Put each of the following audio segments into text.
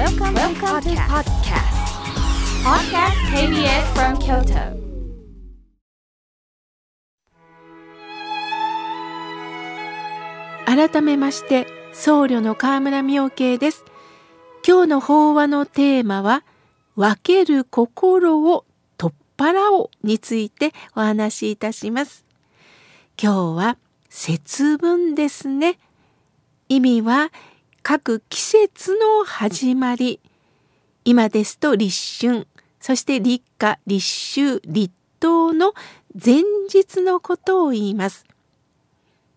Welcome, Welcome to podcast. Podcast KBS from Kyoto. 改めまして僧侶の河村明慶です今日の法話のテーマは分ける心を取っ払おうについてお話しいたします今日は節分ですね意味は各季節の始まり今ですと立春そして立夏立秋立冬の前日のことを言います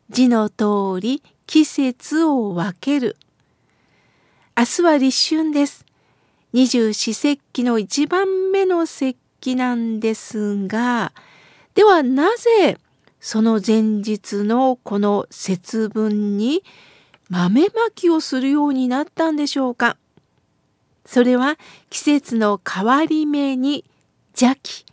字の通り季節を分ける。明日は立春です。二十四節気の一番目の節気なんですが、ではなぜその前日のこの節分に豆まきをするようになったんでしょうかそれは季節の変わり目に邪気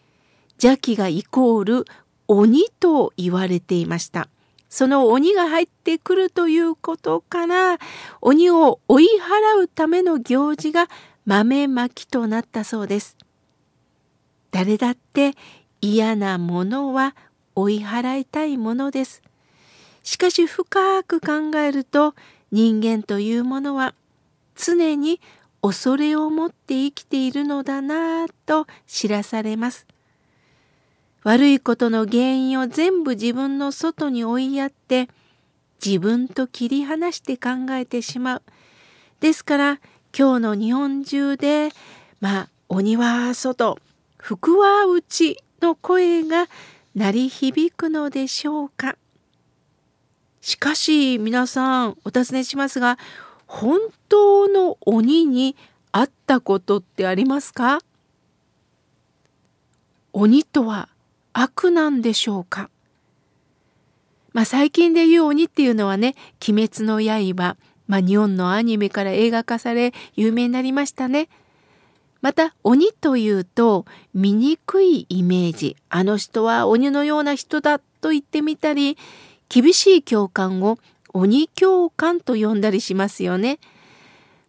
邪気がイコール鬼と言われていました。その鬼が入ってくるということから鬼を追い払うための行事が豆まきとなったそうです。誰だって嫌なものは追い払いたいものです。しかし深く考えると人間というものは常に恐れを持って生きているのだなぁと知らされます。悪いことの原因を全部自分の外に追いやって自分と切り離して考えてしまう。ですから今日の日本中でまあ鬼は外福は内の声が鳴り響くのでしょうか。しかし皆さんお尋ねしますが本当の鬼に会ったことってありますか？鬼とは悪なんでしょうか？まあ最近で言う鬼っていうのはね「鬼滅の刃」まあ日本のアニメから映画化され有名になりましたね。また鬼というと醜いイメージ。あの人は鬼のような人だと言ってみたり厳しい教官を鬼教官と呼んだりしますよね。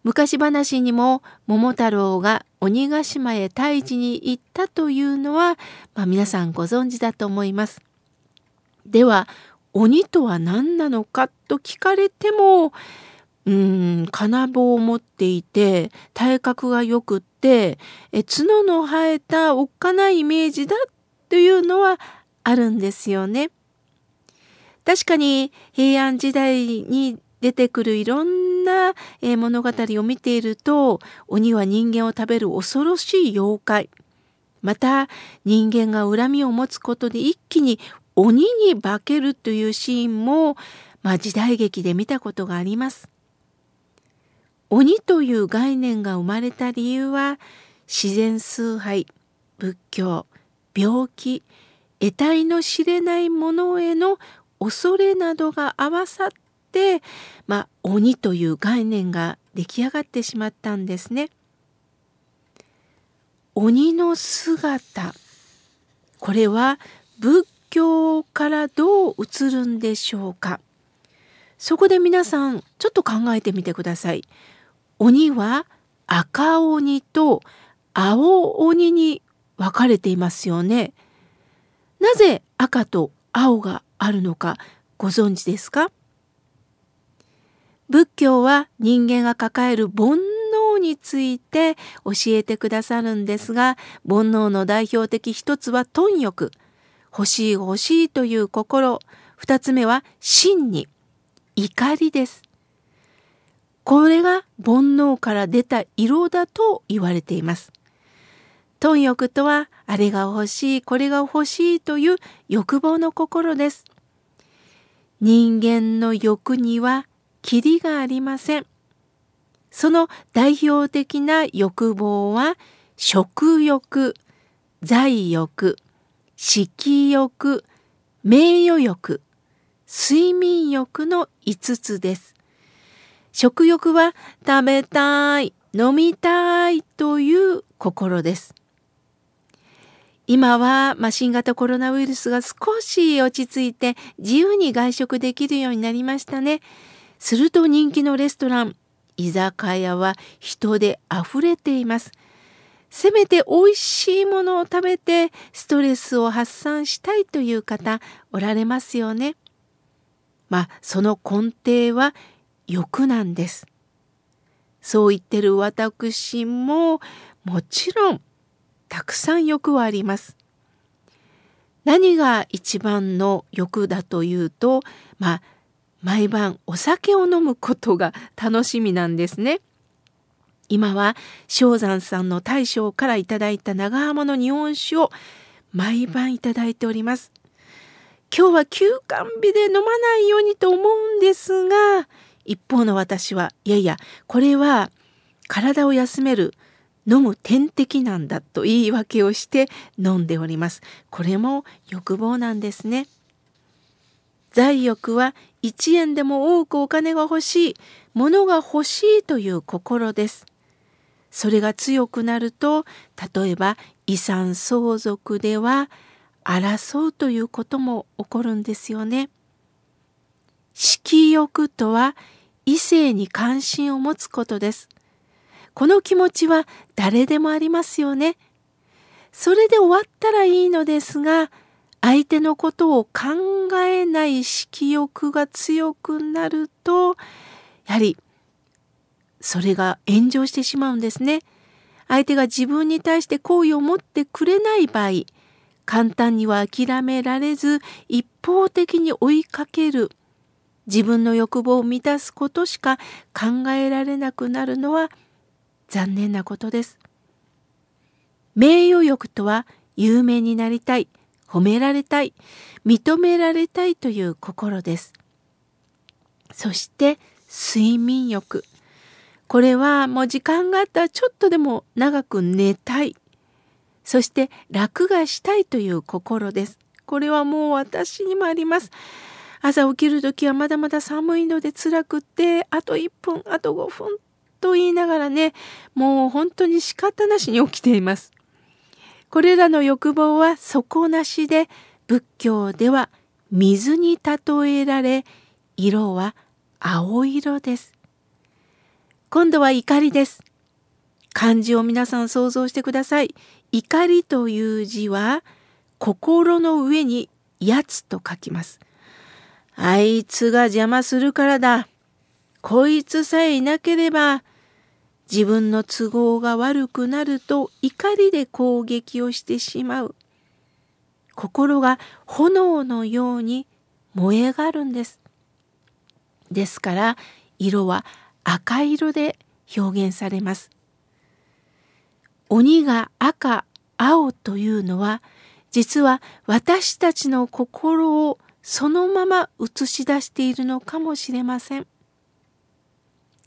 昔話にも桃太郎が鬼ヶ島へ退治に行ったというのは、まあ、皆さんご存知だと思います。では鬼とは何なのかと聞かれてもうん金棒を持っていて体格が良くってえ角の生えたおっかないイメージだというのはあるんですよね。確かに平安時代に出てくるいろんな、物語を見ていると鬼は人間を食べる恐ろしい妖怪また人間が恨みを持つことで一気に鬼に化けるというシーンも、まあ、時代劇で見たことがあります。鬼という概念が生まれた理由は自然崇拝仏教病気得体の知れないものへの恐れなどが合わさって、まあ、鬼という概念が出来上がってしまったんですね。鬼の姿これは仏教からどう映るんでしょうかそこで皆さんちょっと考えてみてください。鬼は赤鬼と青鬼に分かれていますよね。なぜ赤と青があるのかご存知ですか？仏教は人間が抱える煩悩について教えてくださるんですが煩悩の代表的一つは貪欲。欲しい欲しいという心。二つ目は真に怒りです。これが煩悩から出た色だと言われています。貪欲とはあれが欲しいこれが欲しいという欲望の心です。人間の欲にはキリがありません。その代表的な欲望は食欲、財欲、色欲、名誉欲、睡眠欲の5つです。食欲は食べたい、飲みたいという心です。今は、まあ、新型コロナウイルスが少し落ち着いて自由に外食できるようになりましたね。すると人気のレストラン居酒屋は人であふれています。せめて美味しいものを食べてストレスを発散したいという方おられますよね。まあその根底は欲なんです。そう言ってる私ももちろんたくさん欲はあります。何が一番の欲だというとまあ毎晩お酒を飲むことが楽しみなんですね。今は正山さんの大将からいただいた長浜の日本酒を毎晩いただいております。今日は休館日で飲まないようにと思うんですが一方の私はいやいやこれは体を休める飲む点滴なんだと言い訳をして飲んでおります。これも欲望なんですね。財欲は1円でも多くお金が欲しい、物が欲しいという心です。それが強くなると、例えば遺産相続では争うということも起こるんですよね。色欲とは異性に関心を持つことです。この気持ちは誰でもありますよね。それで終わったらいいのですが、相手のことを考えない色欲が強くなるとやはりそれが炎上してしまうんですね。相手が自分に対して好意を持ってくれない場合簡単には諦められず一方的に追いかける自分の欲望を満たすことしか考えられなくなるのは残念なことです。名誉欲とは有名になりたい褒められたい認められたいという心です。そして睡眠欲。これはもう時間があったらちょっとでも長く寝たい。そして楽がしたいという心です。これはもう私にもあります。朝起きる時はまだまだ寒いので辛くってあと1分あと5分。と言いながらねもう本当に仕方なしに起きていますこれらの欲望は底なしで仏教では水に例えられ色は青色です。今度は怒りです。漢字を皆さん想像してください。怒りという字は心の上にやつと書きます。あいつが邪魔するからだ。こいつさえいなければ自分の都合が悪くなると怒りで攻撃をしてしまう。心が炎のように燃え上がるんです。ですから色は赤色で表現されます。鬼が赤、青というのは実は私たちの心をそのまま映し出しているのかもしれません。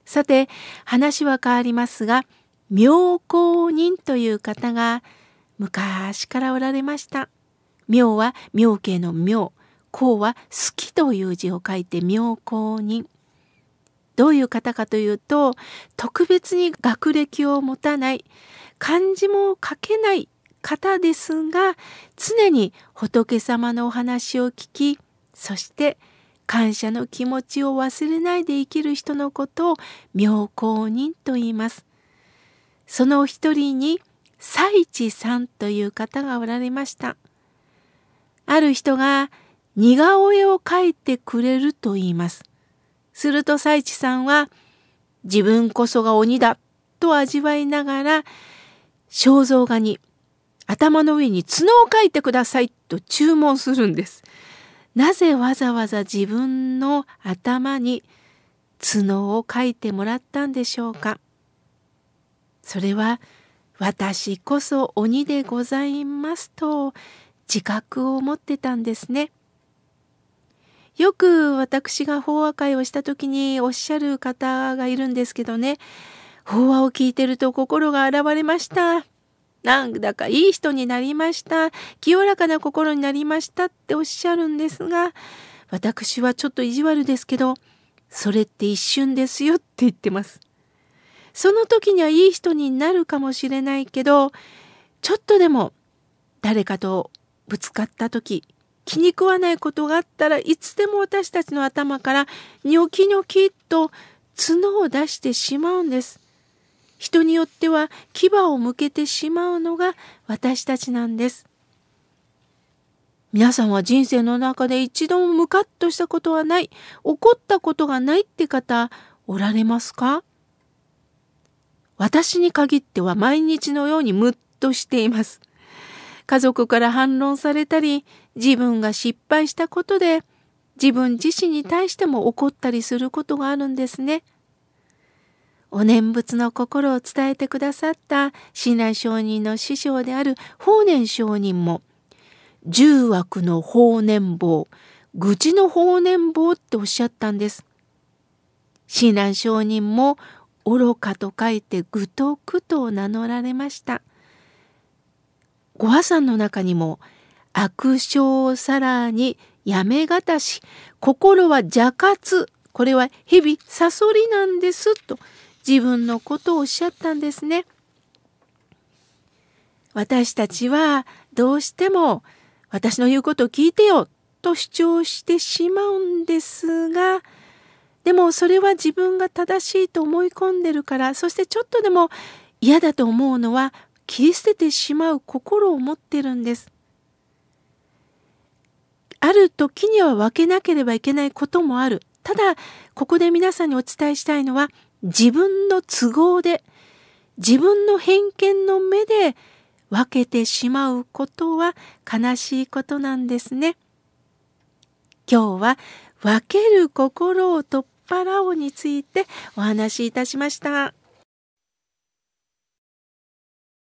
さて話は変わりますが妙高人という方が昔からおられました。妙は妙慶の妙公は好きという字を書いて妙高人。どういう方かというと特別に学歴を持たない漢字も書けない方ですが常に仏様のお話を聞きそして感謝の気持ちを忘れないで生きる人のことを妙高人と言います。その一人に佐一さんという方がおられました。ある人が似顔絵を描いてくれると言います。すると佐一さんは自分こそが鬼だと味わいながら肖像画に頭の上に角を描いてくださいと注文するんです。なぜわざわざ自分の頭に角を描いてもらったんでしょうか？それは私こそ鬼でございますと自覚を持ってたんですね。よく私が法話会をした時におっしゃる方がいるんですけどね法話を聞いてると心が洗われました。なんだかいい人になりました。清らかな心になりましたっておっしゃるんですが、私はちょっと意地悪ですけど、それって一瞬ですよって言ってます。その時にはいい人になるかもしれないけど、ちょっとでも誰かとぶつかった時、気に食わないことがあったらいつでも私たちの頭からニョキニョキっと角を出してしまうんです。人によっては牙を向けてしまうのが私たちなんです。皆さんは人生の中で一度もムカッとしたことはない、怒ったことがないって方おられますか？私に限っては毎日のようにムッとしています。家族から反論されたり、自分が失敗したことで自分自身に対しても怒ったりすることがあるんですね。お念仏の心を伝えてくださった親鸞上人の師匠である法然上人も十悪の法然坊愚痴の法然坊っておっしゃったんです。親鸞上人も愚かと書いて愚と苦と名乗られました。ご破産の中にも悪性さらにやめがたし心は邪活これは日々サソリなんですと自分のことをおっしゃったんですね。私たちはどうしても私の言うことを聞いてよと主張してしまうんですがでもそれは自分が正しいと思い込んでるからそしてちょっとでも嫌だと思うのは切り捨ててしまう心を持ってるんです。ある時には分けなければいけないこともある。ただここで皆さんにお伝えしたいのは自分の都合で自分の偏見の目で分けてしまうことは悲しいことなんですね。今日は分ける心を取っ払おうについてお話しいたしました。